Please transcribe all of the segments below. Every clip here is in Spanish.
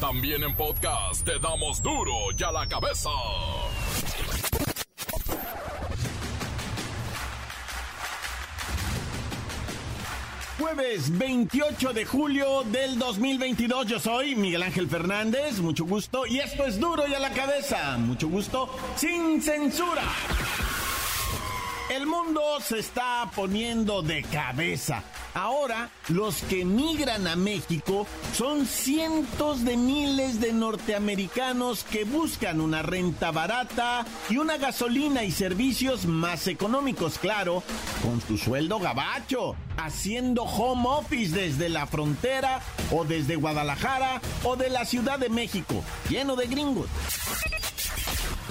También en podcast te damos duro y a la cabeza. Jueves 28 de julio del 2022, yo soy Miguel Ángel Fernández, mucho gusto, y esto es duro y a la cabeza, mucho gusto, sin censura. El mundo se está poniendo de cabeza. Ahora, los que migran a México son cientos de miles de norteamericanos que buscan una renta barata y una gasolina y servicios más económicos, claro, con su sueldo gabacho, haciendo home office desde la frontera o desde Guadalajara o de la Ciudad de México, lleno de gringos.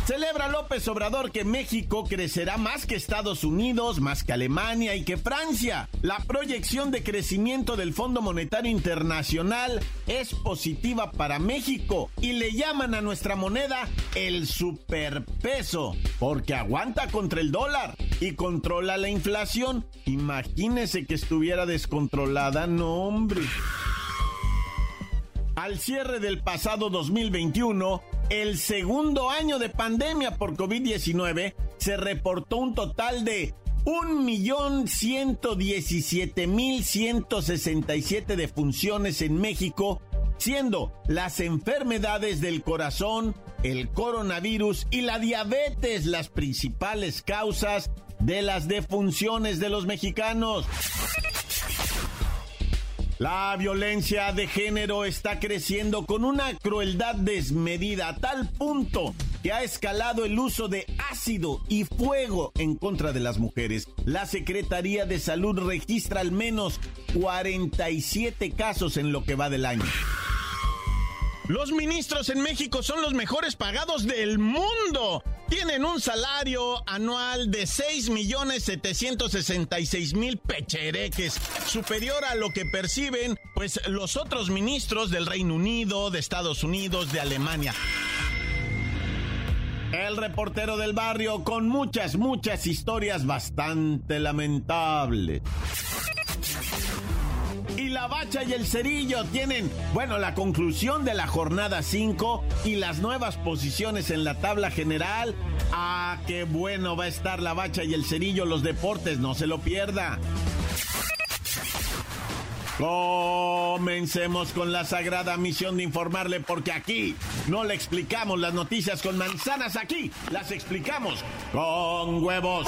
Celebra López Obrador que México crecerá más que Estados Unidos, más que Alemania y que Francia. La proyección de crecimiento del Fondo Monetario Internacional es positiva para México y le llaman a nuestra moneda el superpeso, porque aguanta contra el dólar y controla la inflación. Imagínese que estuviera descontrolada, no hombre. Al cierre del pasado 2021, el segundo año de pandemia por COVID-19, se reportó un total de 1.117.167 defunciones en México, siendo las enfermedades del corazón, el coronavirus y la diabetes las principales causas de las defunciones de los mexicanos. La violencia de género está creciendo con una crueldad desmedida a tal punto que ha escalado el uso de ácido y fuego en contra de las mujeres. La Secretaría de Salud registra al menos 47 casos en lo que va del año. Los ministros en México son los mejores pagados del mundo. Tienen un salario anual de 6.766.000 pechereques, superior a lo que perciben pues los otros ministros del Reino Unido, de Estados Unidos, de Alemania. El reportero del barrio con muchas, muchas historias bastante lamentables y la bacha y el cerillo tienen, bueno, la conclusión de la jornada 5 y las nuevas posiciones en la tabla general. Ah, qué bueno va a estar la bacha y el cerillo, los deportes, no se lo pierda. Comencemos con la sagrada misión de informarle porque aquí no le explicamos las noticias con manzanas, aquí las explicamos con huevos.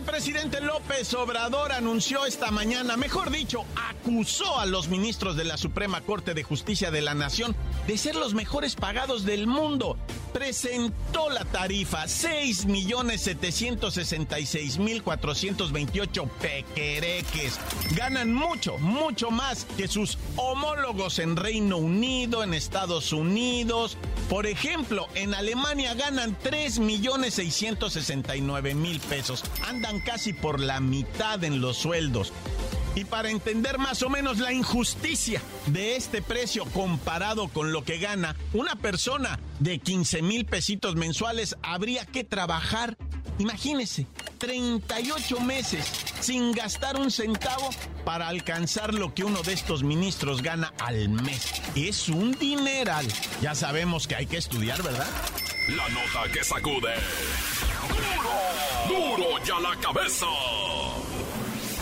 El presidente López Obrador anunció esta mañana, mejor dicho, acusó a los ministros de la Suprema Corte de Justicia de la Nación de ser los mejores pagados del mundo. Presentó la tarifa 6.766.428 pequereques. Ganan mucho, mucho más que sus homólogos en Reino Unido, en Estados Unidos. Por ejemplo, en Alemania ganan 3.669.000 pesos. Andan casi por la mitad en los sueldos. Y para entender más o menos la injusticia de este precio comparado con lo que gana una persona de 15 mil pesitos mensuales, habría que trabajar, imagínese, 38 meses sin gastar un centavo para alcanzar lo que uno de estos ministros gana al mes. Es un dineral. Ya sabemos que hay que estudiar, ¿verdad? La nota que sacude. ¡Duro! ¡Duro ya la cabeza!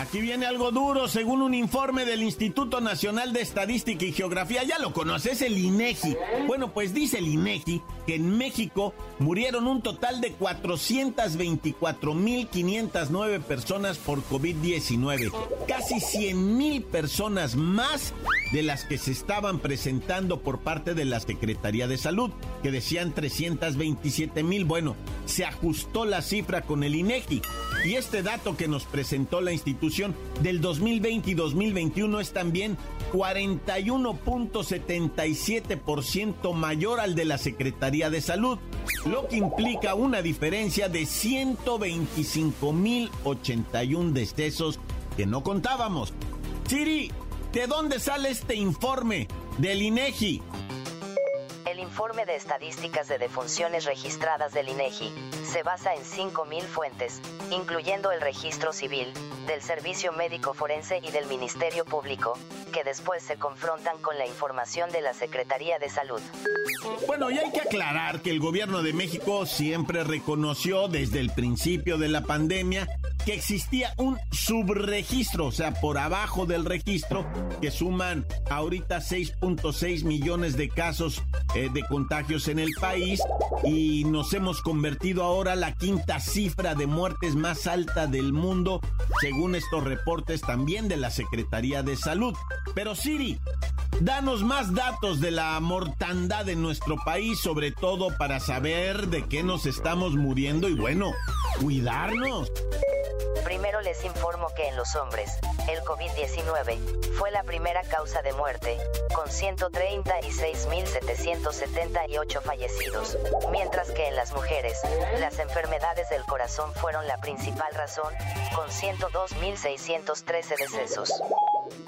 Aquí viene algo duro, según un informe del Instituto Nacional de Estadística y Geografía. Ya lo conoces, el INEGI. Bueno, pues dice el INEGI que en México murieron un total de 424.509 personas por COVID-19. Casi 100.000 personas más de las que se estaban presentando por parte de la Secretaría de Salud, que decían 327 mil. Bueno, se ajustó la cifra con el INEGI y este dato que nos presentó la institución del 2020 y 2021 es también 41.77% mayor al de la Secretaría de Salud, lo que implica una diferencia de 125.081 decesos que no contábamos. Siri, ¿de dónde sale este informe del INEGI? Informe de estadísticas de defunciones registradas del INEGI se basa en 5.000 fuentes, incluyendo el registro civil, del Servicio Médico Forense y del Ministerio Público, que después se confrontan con la información de la Secretaría de Salud. Bueno, y hay que aclarar que el gobierno de México siempre reconoció desde el principio de la pandemia que existía un subregistro, o sea, por abajo del registro, que suman ahorita 6.6 millones de casos eh, de contagios en el país y nos hemos convertido ahora la quinta cifra de muertes más alta del mundo, según estos reportes también de la Secretaría de Salud. Pero Siri, danos más datos de la mortandad en nuestro país, sobre todo para saber de qué nos estamos muriendo y bueno, cuidarnos. Primero les informo que en los hombres, el COVID-19 fue la primera causa de muerte, con 136.778 fallecidos, mientras que en las mujeres, las enfermedades del corazón fueron la principal razón, con 102.613 decesos.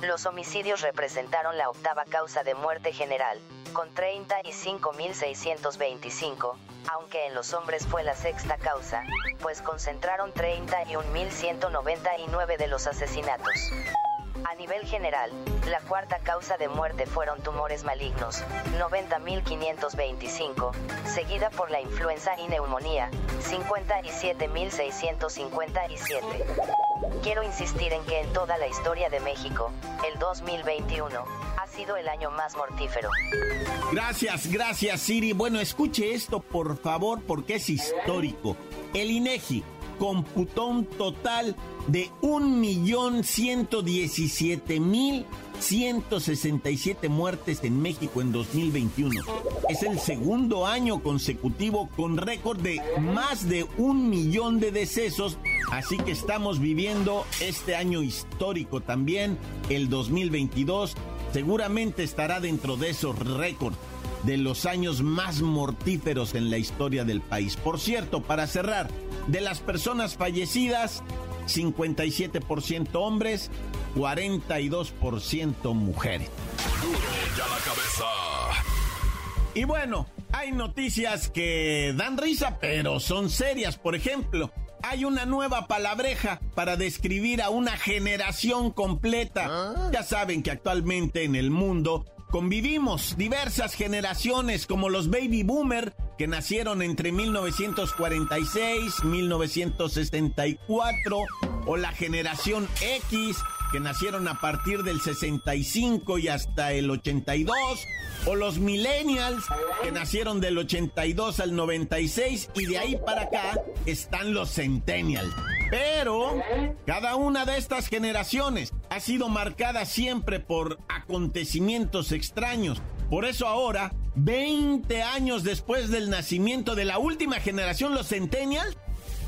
Los homicidios representaron la octava causa de muerte general, con 35.625, aunque en los hombres fue la sexta causa, pues concentraron 31.199 de los asesinatos. A nivel general, la cuarta causa de muerte fueron tumores malignos, 90.525, seguida por la influenza y neumonía, 57.657. Quiero insistir en que en toda la historia de México, el 2021 ha sido el año más mortífero. Gracias, gracias Siri. Bueno, escuche esto por favor porque es histórico. El INEGI computó un total de 1.117.167 muertes en México en 2021. Es el segundo año consecutivo con récord de más de un millón de decesos, así que estamos viviendo este año histórico también, el 2022. Seguramente estará dentro de esos récords de los años más mortíferos en la historia del país. Por cierto, para cerrar, de las personas fallecidas, 57% hombres, 42% mujeres. ya la cabeza. Y bueno, hay noticias que dan risa, pero son serias. Por ejemplo, hay una nueva palabreja para describir a una generación completa. Ya saben que actualmente en el mundo convivimos diversas generaciones como los baby boomer que nacieron entre 1946 y 1964 o la generación X que nacieron a partir del 65 y hasta el 82 o los millennials que nacieron del 82 al 96 y de ahí para acá están los centennials. Pero cada una de estas generaciones ha sido marcada siempre por acontecimientos extraños. Por eso ahora, 20 años después del nacimiento de la última generación, los centennials,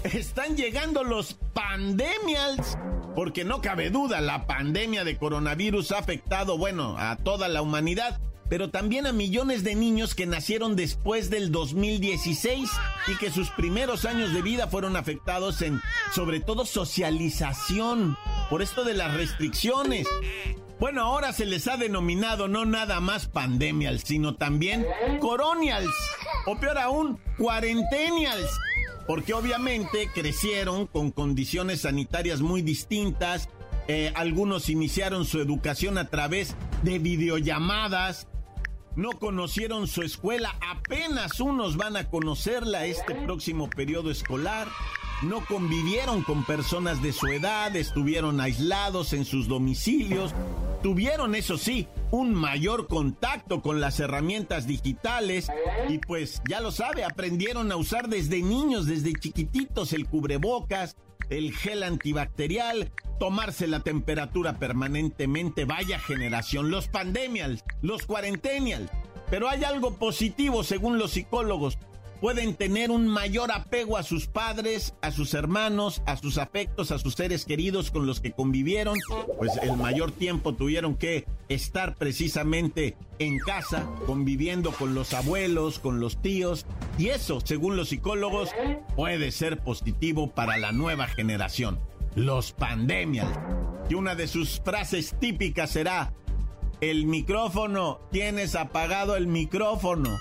están llegando los pandemials. Porque no cabe duda, la pandemia de coronavirus ha afectado, bueno, a toda la humanidad pero también a millones de niños que nacieron después del 2016 y que sus primeros años de vida fueron afectados en, sobre todo, socialización, por esto de las restricciones. Bueno, ahora se les ha denominado no nada más pandemials, sino también coronials, o peor aún, cuarentenials porque obviamente crecieron con condiciones sanitarias muy distintas. Eh, algunos iniciaron su educación a través de videollamadas, no conocieron su escuela, apenas unos van a conocerla este próximo periodo escolar, no convivieron con personas de su edad, estuvieron aislados en sus domicilios, tuvieron, eso sí, un mayor contacto con las herramientas digitales y pues ya lo sabe, aprendieron a usar desde niños, desde chiquititos el cubrebocas, el gel antibacterial, tomarse la temperatura permanentemente. Vaya generación, los pandemials, los cuarentenials. Pero hay algo positivo según los psicólogos pueden tener un mayor apego a sus padres, a sus hermanos, a sus afectos, a sus seres queridos con los que convivieron, pues el mayor tiempo tuvieron que estar precisamente en casa, conviviendo con los abuelos, con los tíos, y eso, según los psicólogos, puede ser positivo para la nueva generación, los pandemias. Y una de sus frases típicas será, el micrófono, tienes apagado el micrófono.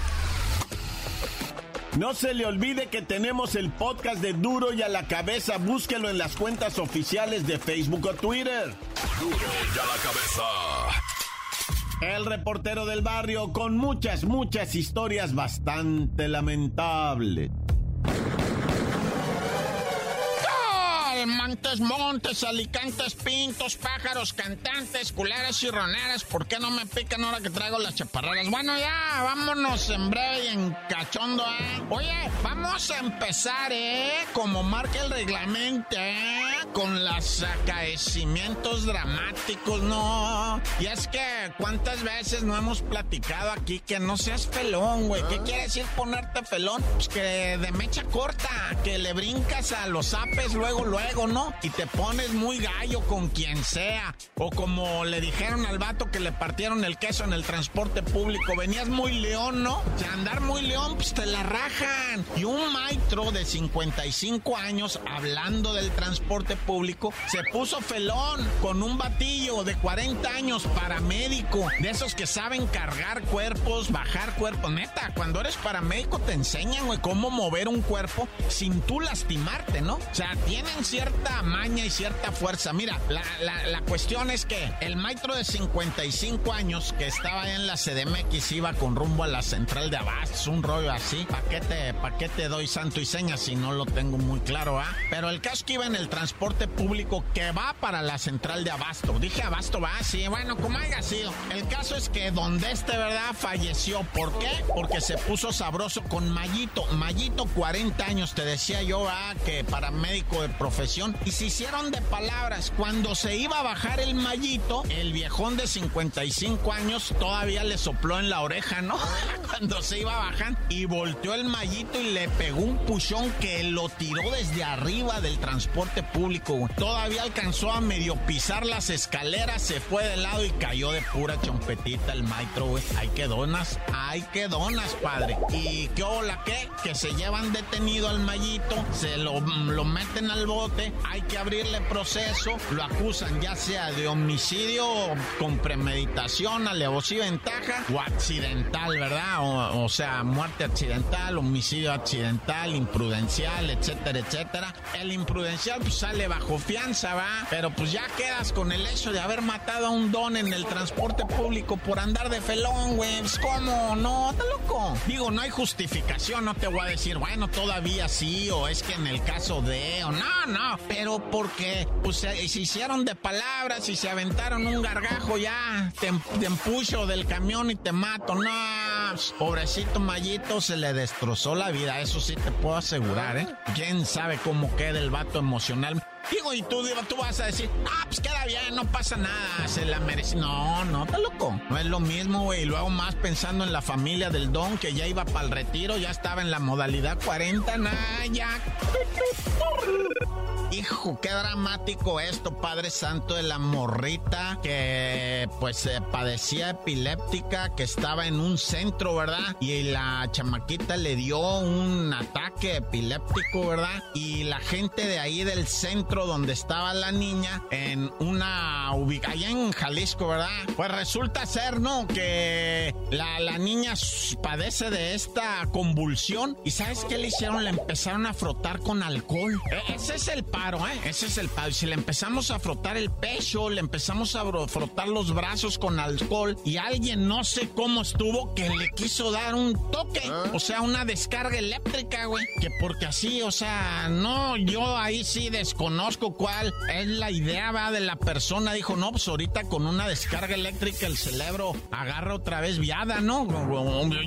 No se le olvide que tenemos el podcast de Duro y a la cabeza. Búsquelo en las cuentas oficiales de Facebook o Twitter. Duro y a la cabeza. El reportero del barrio con muchas, muchas historias bastante lamentables. Montes, montes, alicantes, pintos, pájaros, cantantes, culeras y roneras. ¿Por qué no me pican ahora que traigo las chaparreras? Bueno, ya, vámonos en breve y en cachondo, ¿eh? Oye, vamos a empezar, ¿eh? Como marca el reglamento, ¿eh? Con los acaecimientos dramáticos, ¿no? Y es que, ¿cuántas veces no hemos platicado aquí que no seas felón, güey? ¿Qué quiere decir ponerte felón? Pues que de mecha corta, que le brincas a los apes luego, luego ¿no? Y te pones muy gallo con quien sea. O como le dijeron al vato que le partieron el queso en el transporte público, venías muy león, ¿no? Si andar muy león, pues te la rajan. Y un maestro de 55 años, hablando del transporte público, se puso felón con un batillo de 40 años, paramédico, de esos que saben cargar cuerpos, bajar cuerpos. Neta, cuando eres paramédico te enseñan, güey, cómo mover un cuerpo sin tú lastimarte, ¿no? O sea, tienen cierto cierta maña y cierta fuerza. Mira, la, la, cuestión es que el maestro de 55 años que estaba en la CDMX iba con rumbo a la central de Abastos, un rollo así. ¿Para qué te, pa qué te doy santo y seña si no lo tengo muy claro, ah? Pero el caso que iba en el transporte público que va para la central de Abasto. Dije Abasto va, sí, bueno, como haya sido. El caso es que donde este, ¿verdad? Falleció. ¿Por qué? Porque se puso sabroso con Mayito. Mayito, 40 años, te decía yo, ah, que para médico de profesión y se hicieron de palabras. Cuando se iba a bajar el mallito, el viejón de 55 años todavía le sopló en la oreja, ¿no? Cuando se iba a bajar y volteó el mallito y le pegó un puchón que lo tiró desde arriba del transporte público. Todavía alcanzó a medio pisar las escaleras, se fue de lado y cayó de pura chompetita el maestro, güey. Hay que donas, hay que donas, padre. ¿Y qué hola qué? Que se llevan detenido al mallito, se lo, lo meten al bote hay que abrirle proceso, lo acusan ya sea de homicidio con premeditación, alevosía ventaja o accidental, ¿verdad? O, sea, muerte accidental, homicidio accidental, imprudencial, etcétera, etcétera. El imprudencial pues sale bajo fianza, ¿va? Pero pues ya quedas con el hecho de haber matado a un don en el transporte público por andar de felón, güey. Pues, ¿Cómo? No, está loco. Digo, no hay justificación, no te voy a decir, bueno, todavía sí, o es que en el caso de, no, no, pero porque pues, se, hicieron de palabras y se aventaron un gargajo ya, te, te empujo del camión y te mato. No, pobrecito Mayito se le destrozó la vida, eso sí te puedo asegurar, ¿eh? ¿Quién sabe cómo queda el vato emocional? Digo, y tú, tú vas a decir, ah, pues queda bien, no pasa nada, se la merece. No, no, está loco. No es lo mismo, güey. Y luego más pensando en la familia del Don, que ya iba para el retiro, ya estaba en la modalidad 40, nada, ya. Hijo, qué dramático esto, Padre Santo, de la morrita que pues eh, padecía epiléptica, que estaba en un centro, ¿verdad? Y la chamaquita le dio un ataque epiléptico, ¿verdad? Y la gente de ahí del centro donde estaba la niña, en una ubicación, allá en Jalisco, ¿verdad? Pues resulta ser, ¿no? Que la, niña padece de esta convulsión y ¿sabes qué le hicieron? Le empezaron a frotar con alcohol. E, ese es el paro, ¿eh? Ese es el paro. Si le empezamos a frotar el pecho, le empezamos a frotar los brazos con alcohol y alguien no sé cómo estuvo que le quiso dar un toque, o sea, una descarga eléctrica, güey. Que porque así, o sea, no, yo ahí sí desconozco cuál es la idea, va, de la persona. Dijo, no, pues ahorita con una descarga eléctrica el cerebro agarra otra vez viada, ¿no?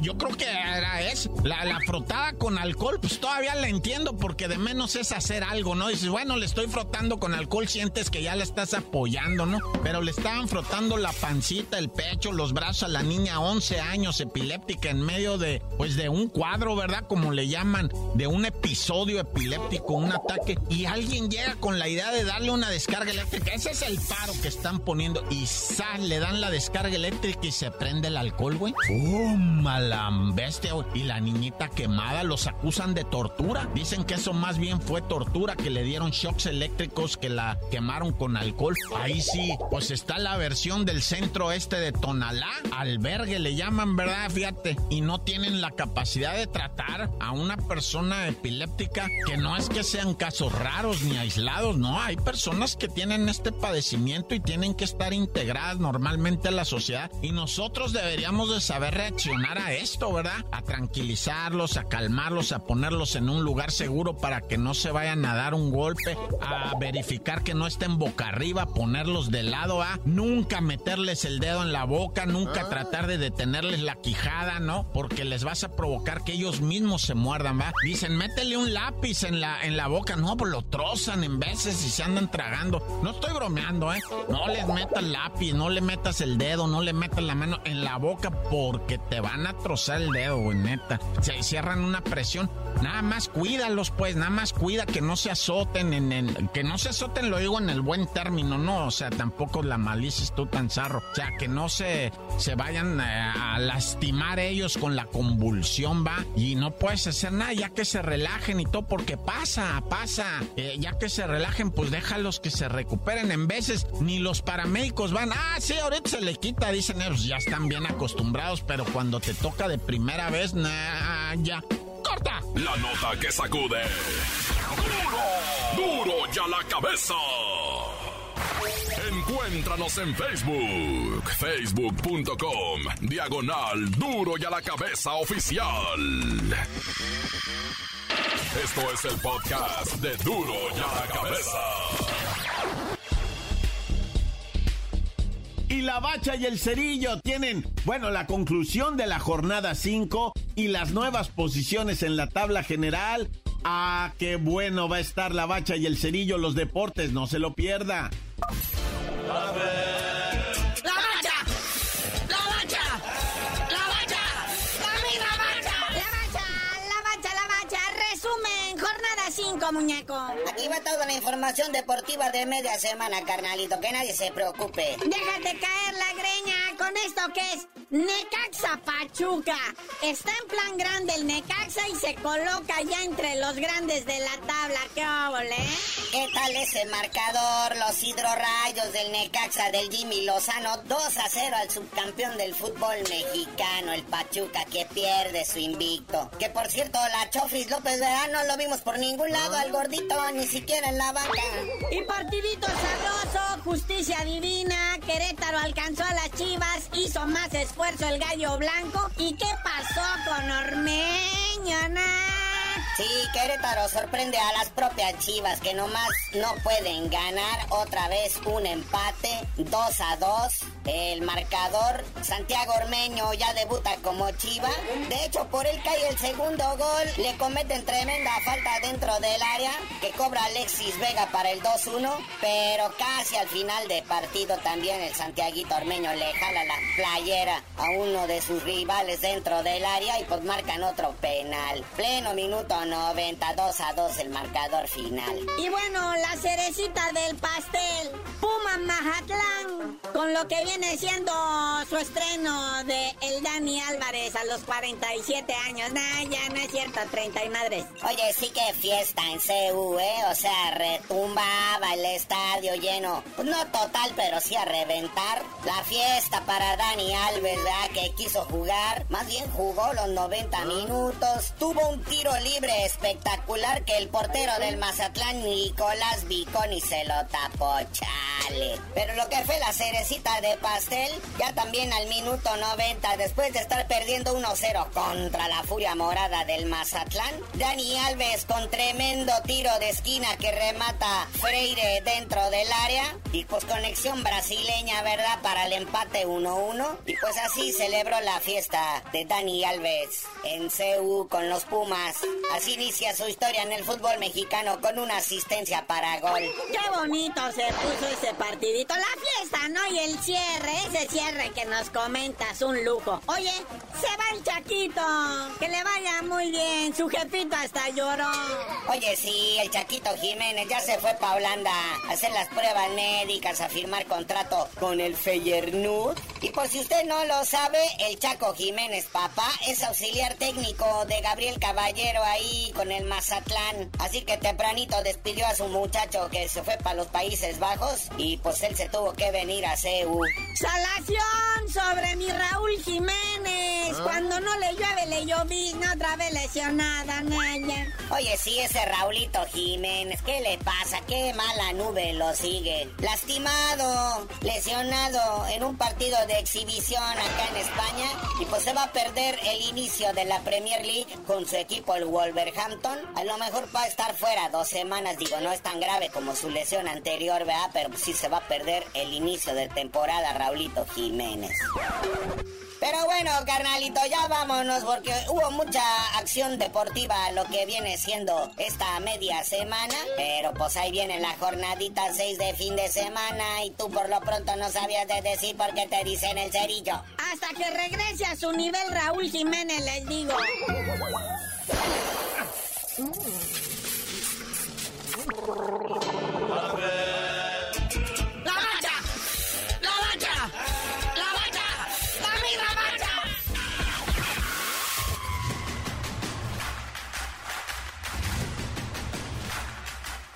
Yo creo que era eso. La, la frotada con alcohol, pues todavía la entiendo porque de menos es hacer algo, ¿no? Dices, bueno, le estoy frotando con alcohol, sientes que ya le estás apoyando, ¿no? Pero le estaban frotando la pancita, el pecho, los brazos a la niña 11 años epiléptica en medio de, pues de un cuadro, ¿verdad? Como le llaman, de un episodio epiléptico, un ataque. Y alguien llega con la idea de darle una descarga eléctrica. Ese es el paro que están poniendo. Y sal, le dan la descarga eléctrica y se prende el alcohol, güey. ¡Oh, bestia! Y la niñita quemada los acusan de tortura. Dicen que eso más bien fue tortura, que le dieron shocks eléctricos, que la quemaron con alcohol. Ahí sí, pues está la versión del centro este de Tonalá. Albergue le llaman, ¿verdad? Fíjate. Y no tienen la capacidad de tratar a una persona epiléptica que no es que sean casos raros ni aislados, no. Hay personas que tienen este padecimiento y tienen que estar integradas normalmente a la sociedad. Y nosotros deberíamos de saber reaccionar a esto, ¿verdad? A tranquilizarlos, a calmarlos, a ponerlos en un lugar seguro para que no se vayan a dar un golpe, a verificar que no estén boca arriba, ponerlos de lado, a nunca meterles el dedo en la boca, nunca ah. tratar de detenerles la quijada, ¿no? Porque les vas a provocar que ellos mismos se muerdan, ¿va? Dicen, métele un lápiz en la, en la boca, no, pues lo trozan en veces y se andan tragando. No estoy bromeando, ¿eh? No les metas lápiz, no le metas el dedo, no le metas la mano en la boca porque te van a trozar el dedo, güey, neta. Se cierran una presión. Nada más cuídalos, pues, nada más cuida que no se azoten que no se azoten, lo digo en el buen término, no, o sea, tampoco la malicia tú tan zarro, o sea, que no se, se vayan eh, a, lastimar ellos con la convulsión, va, y no puedes hacer nada, ya que se relajen y todo, porque pasa, pasa, eh, ya que se relajen, pues déjalos que se recuperen, en veces ni los paramédicos van, ah, sí, ahorita se le quita, dicen ellos, ya están bien acostumbrados, pero cuando te toca de primera vez, nah, ya. Corta. La nota que sacude. Duro, duro ya la cabeza. Encuéntranos en Facebook, facebook.com, diagonal duro y a la cabeza oficial. Esto es el podcast de duro y a la cabeza. Y la bacha y el cerillo tienen, bueno, la conclusión de la jornada 5 y las nuevas posiciones en la tabla general. Ah, qué bueno va a estar la bacha y el cerillo, los deportes, no se lo pierda. muñeco. Aquí va toda la información deportiva de media semana, carnalito. Que nadie se preocupe. Déjate caer la greña con esto que es Necaxa Pachuca. Está en plan grande el Necaxa y se coloca ya entre los grandes de la tabla. ¿Qué óvole? ¿Qué tal ese marcador? Los hidrorrayos del Necaxa del Jimmy Lozano. 2 a 0 al subcampeón del fútbol mexicano, el Pachuca, que pierde su invicto. Que por cierto, la Chofis López Verano no lo vimos por ningún lado al gordito, ni siquiera en la banca. Y partidito sabroso, justicia divina. Querétaro alcanzó a las chivas, hizo más esfuerzo el gallo blanco. ¿Y qué pasó con Ormeño? Sí, Querétaro sorprende a las propias Chivas que nomás no pueden ganar otra vez un empate 2 a 2. El marcador, Santiago Ormeño ya debuta como Chiva. De hecho, por él cae el segundo gol. Le cometen tremenda falta dentro del área que cobra Alexis Vega para el 2-1. Pero casi al final de partido también el Santiaguito Ormeño le jala la playera a uno de sus rivales dentro del área y pues marcan otro penal. Pleno minuto 92 a 2 el marcador final. Y bueno, la cerecita del pastel. Puma Majatlán con lo que viene siendo su estreno de el Dani Álvarez a los 47 años. Nah, ya no es cierto, 30 y madres. Oye, sí que fiesta en CU, ¿eh? O sea, retumbaba el estadio lleno. Pues no total, pero sí a reventar. La fiesta para Dani Alves, ¿verdad? Que quiso jugar. Más bien jugó los 90 ah. minutos. Tuvo un tiro libre espectacular que el portero del Mazatlán, Nicolás Viconi, se lo tapó. Chale. Pero lo que fue la de pastel, ya también al minuto 90, después de estar perdiendo 1-0 contra la furia morada del Mazatlán, Dani Alves con tremendo tiro de esquina que remata Freire dentro del área y pues conexión brasileña, ¿verdad? Para el empate 1-1 y pues así celebró la fiesta de Dani Alves en CU con los Pumas. Así inicia su historia en el fútbol mexicano con una asistencia para gol. Qué bonito se puso ese partidito. La fiesta, ¿no? Y el cierre, ese cierre que nos comentas, un lujo. Oye, se va el Chaquito. Que le vaya muy bien. Su jefito hasta lloró. Oye, sí, el Chaquito Jiménez ya se fue pa' Holanda a hacer las pruebas médicas, a firmar contrato con el Feyenoord. Y por si usted no lo sabe, el Chaco Jiménez, papá, es auxiliar técnico de Gabriel Caballero ahí con el Mazatlán. Así que tempranito despidió a su muchacho que se fue para los Países Bajos y pues él se tuvo que venir a ¡Salación sobre mi Raúl Jiménez! ¿Ah? Cuando no le llueve, le llovizna otra vez lesionada, Naya. Oye, sí, ese Raulito Jiménez, ¿qué le pasa? ¿Qué mala nube lo sigue? Lastimado, lesionado en un partido de exhibición acá en España y pues se va a perder el inicio de la Premier League con su equipo el Wolverhampton. A lo mejor va a estar fuera dos semanas, digo, no es tan grave como su lesión anterior, ¿verdad? Pero sí se va a perder el inicio de temporada Raulito Jiménez. Pero bueno, carnalito, ya vámonos porque hubo mucha acción deportiva lo que viene siendo esta media semana. Pero pues ahí viene la jornadita 6 de fin de semana y tú por lo pronto no sabías de decir por qué te dicen el cerillo. Hasta que regrese a su nivel Raúl Jiménez, les digo.